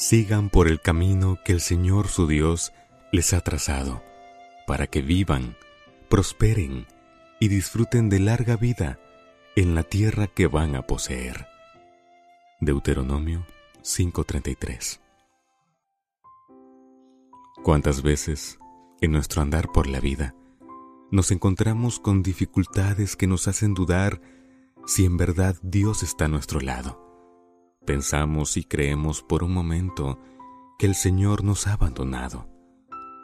sigan por el camino que el Señor su Dios les ha trazado, para que vivan, prosperen y disfruten de larga vida en la tierra que van a poseer. Deuteronomio 5:33 ¿Cuántas veces, en nuestro andar por la vida, nos encontramos con dificultades que nos hacen dudar si en verdad Dios está a nuestro lado? Pensamos y creemos por un momento que el Señor nos ha abandonado,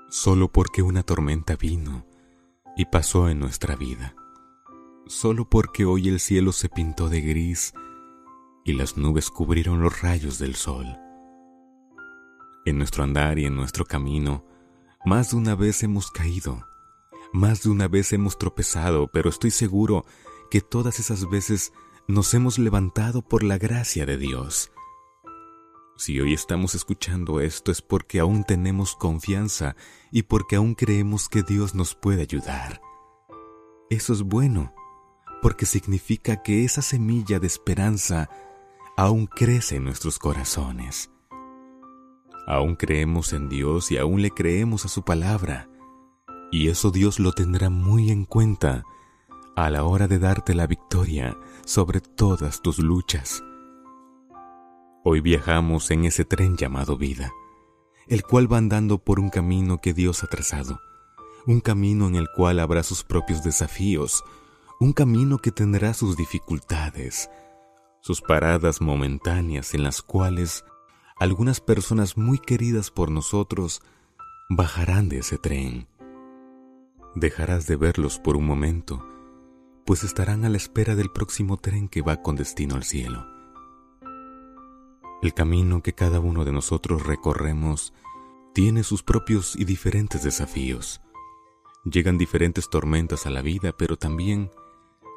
solo porque una tormenta vino y pasó en nuestra vida, solo porque hoy el cielo se pintó de gris y las nubes cubrieron los rayos del sol. En nuestro andar y en nuestro camino, más de una vez hemos caído, más de una vez hemos tropezado, pero estoy seguro que todas esas veces nos hemos levantado por la gracia de Dios. Si hoy estamos escuchando esto es porque aún tenemos confianza y porque aún creemos que Dios nos puede ayudar. Eso es bueno, porque significa que esa semilla de esperanza aún crece en nuestros corazones. Aún creemos en Dios y aún le creemos a su palabra, y eso Dios lo tendrá muy en cuenta a la hora de darte la victoria sobre todas tus luchas. Hoy viajamos en ese tren llamado vida, el cual va andando por un camino que Dios ha trazado, un camino en el cual habrá sus propios desafíos, un camino que tendrá sus dificultades, sus paradas momentáneas en las cuales algunas personas muy queridas por nosotros bajarán de ese tren. Dejarás de verlos por un momento pues estarán a la espera del próximo tren que va con destino al cielo. El camino que cada uno de nosotros recorremos tiene sus propios y diferentes desafíos. Llegan diferentes tormentas a la vida, pero también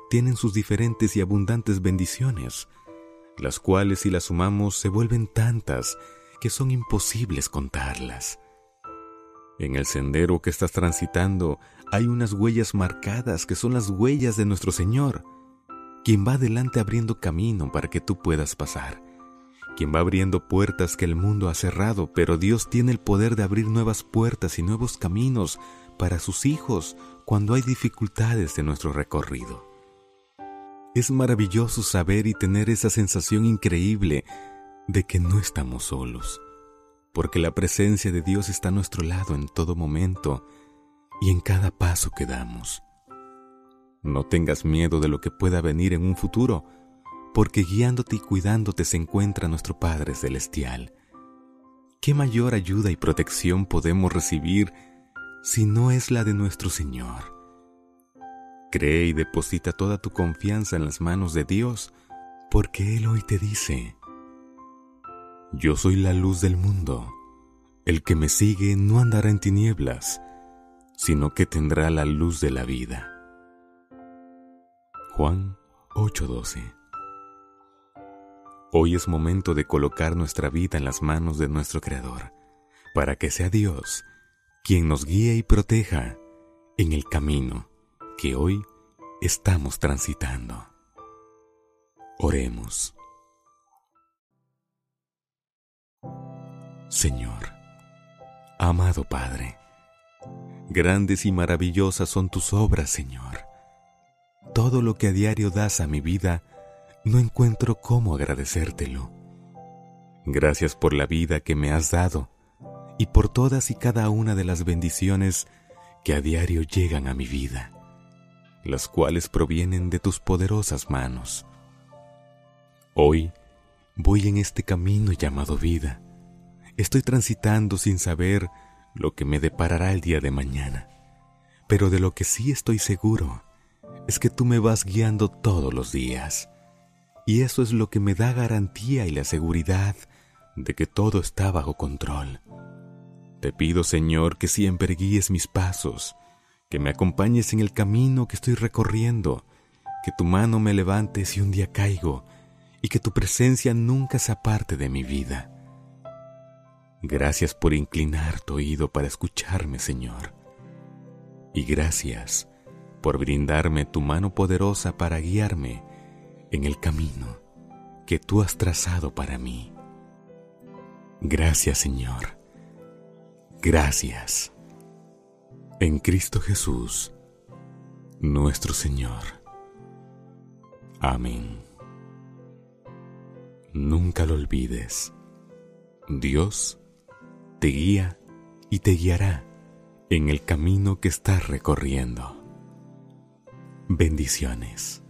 tienen sus diferentes y abundantes bendiciones, las cuales si las sumamos se vuelven tantas que son imposibles contarlas. En el sendero que estás transitando hay unas huellas marcadas que son las huellas de nuestro Señor, quien va adelante abriendo camino para que tú puedas pasar, quien va abriendo puertas que el mundo ha cerrado, pero Dios tiene el poder de abrir nuevas puertas y nuevos caminos para sus hijos cuando hay dificultades en nuestro recorrido. Es maravilloso saber y tener esa sensación increíble de que no estamos solos, porque la presencia de Dios está a nuestro lado en todo momento, y en cada paso que damos. No tengas miedo de lo que pueda venir en un futuro, porque guiándote y cuidándote se encuentra nuestro Padre Celestial. ¿Qué mayor ayuda y protección podemos recibir si no es la de nuestro Señor? Cree y deposita toda tu confianza en las manos de Dios, porque Él hoy te dice, Yo soy la luz del mundo, el que me sigue no andará en tinieblas, sino que tendrá la luz de la vida. Juan 8:12 Hoy es momento de colocar nuestra vida en las manos de nuestro Creador, para que sea Dios quien nos guíe y proteja en el camino que hoy estamos transitando. Oremos. Señor, amado Padre, Grandes y maravillosas son tus obras, Señor. Todo lo que a diario das a mi vida, no encuentro cómo agradecértelo. Gracias por la vida que me has dado y por todas y cada una de las bendiciones que a diario llegan a mi vida, las cuales provienen de tus poderosas manos. Hoy voy en este camino llamado vida. Estoy transitando sin saber lo que me deparará el día de mañana. Pero de lo que sí estoy seguro es que tú me vas guiando todos los días. Y eso es lo que me da garantía y la seguridad de que todo está bajo control. Te pido, Señor, que siempre guíes mis pasos, que me acompañes en el camino que estoy recorriendo, que tu mano me levante si un día caigo y que tu presencia nunca se aparte de mi vida. Gracias por inclinar tu oído para escucharme, Señor. Y gracias por brindarme tu mano poderosa para guiarme en el camino que tú has trazado para mí. Gracias, Señor. Gracias. En Cristo Jesús, nuestro Señor. Amén. Nunca lo olvides. Dios te guía y te guiará en el camino que estás recorriendo. Bendiciones.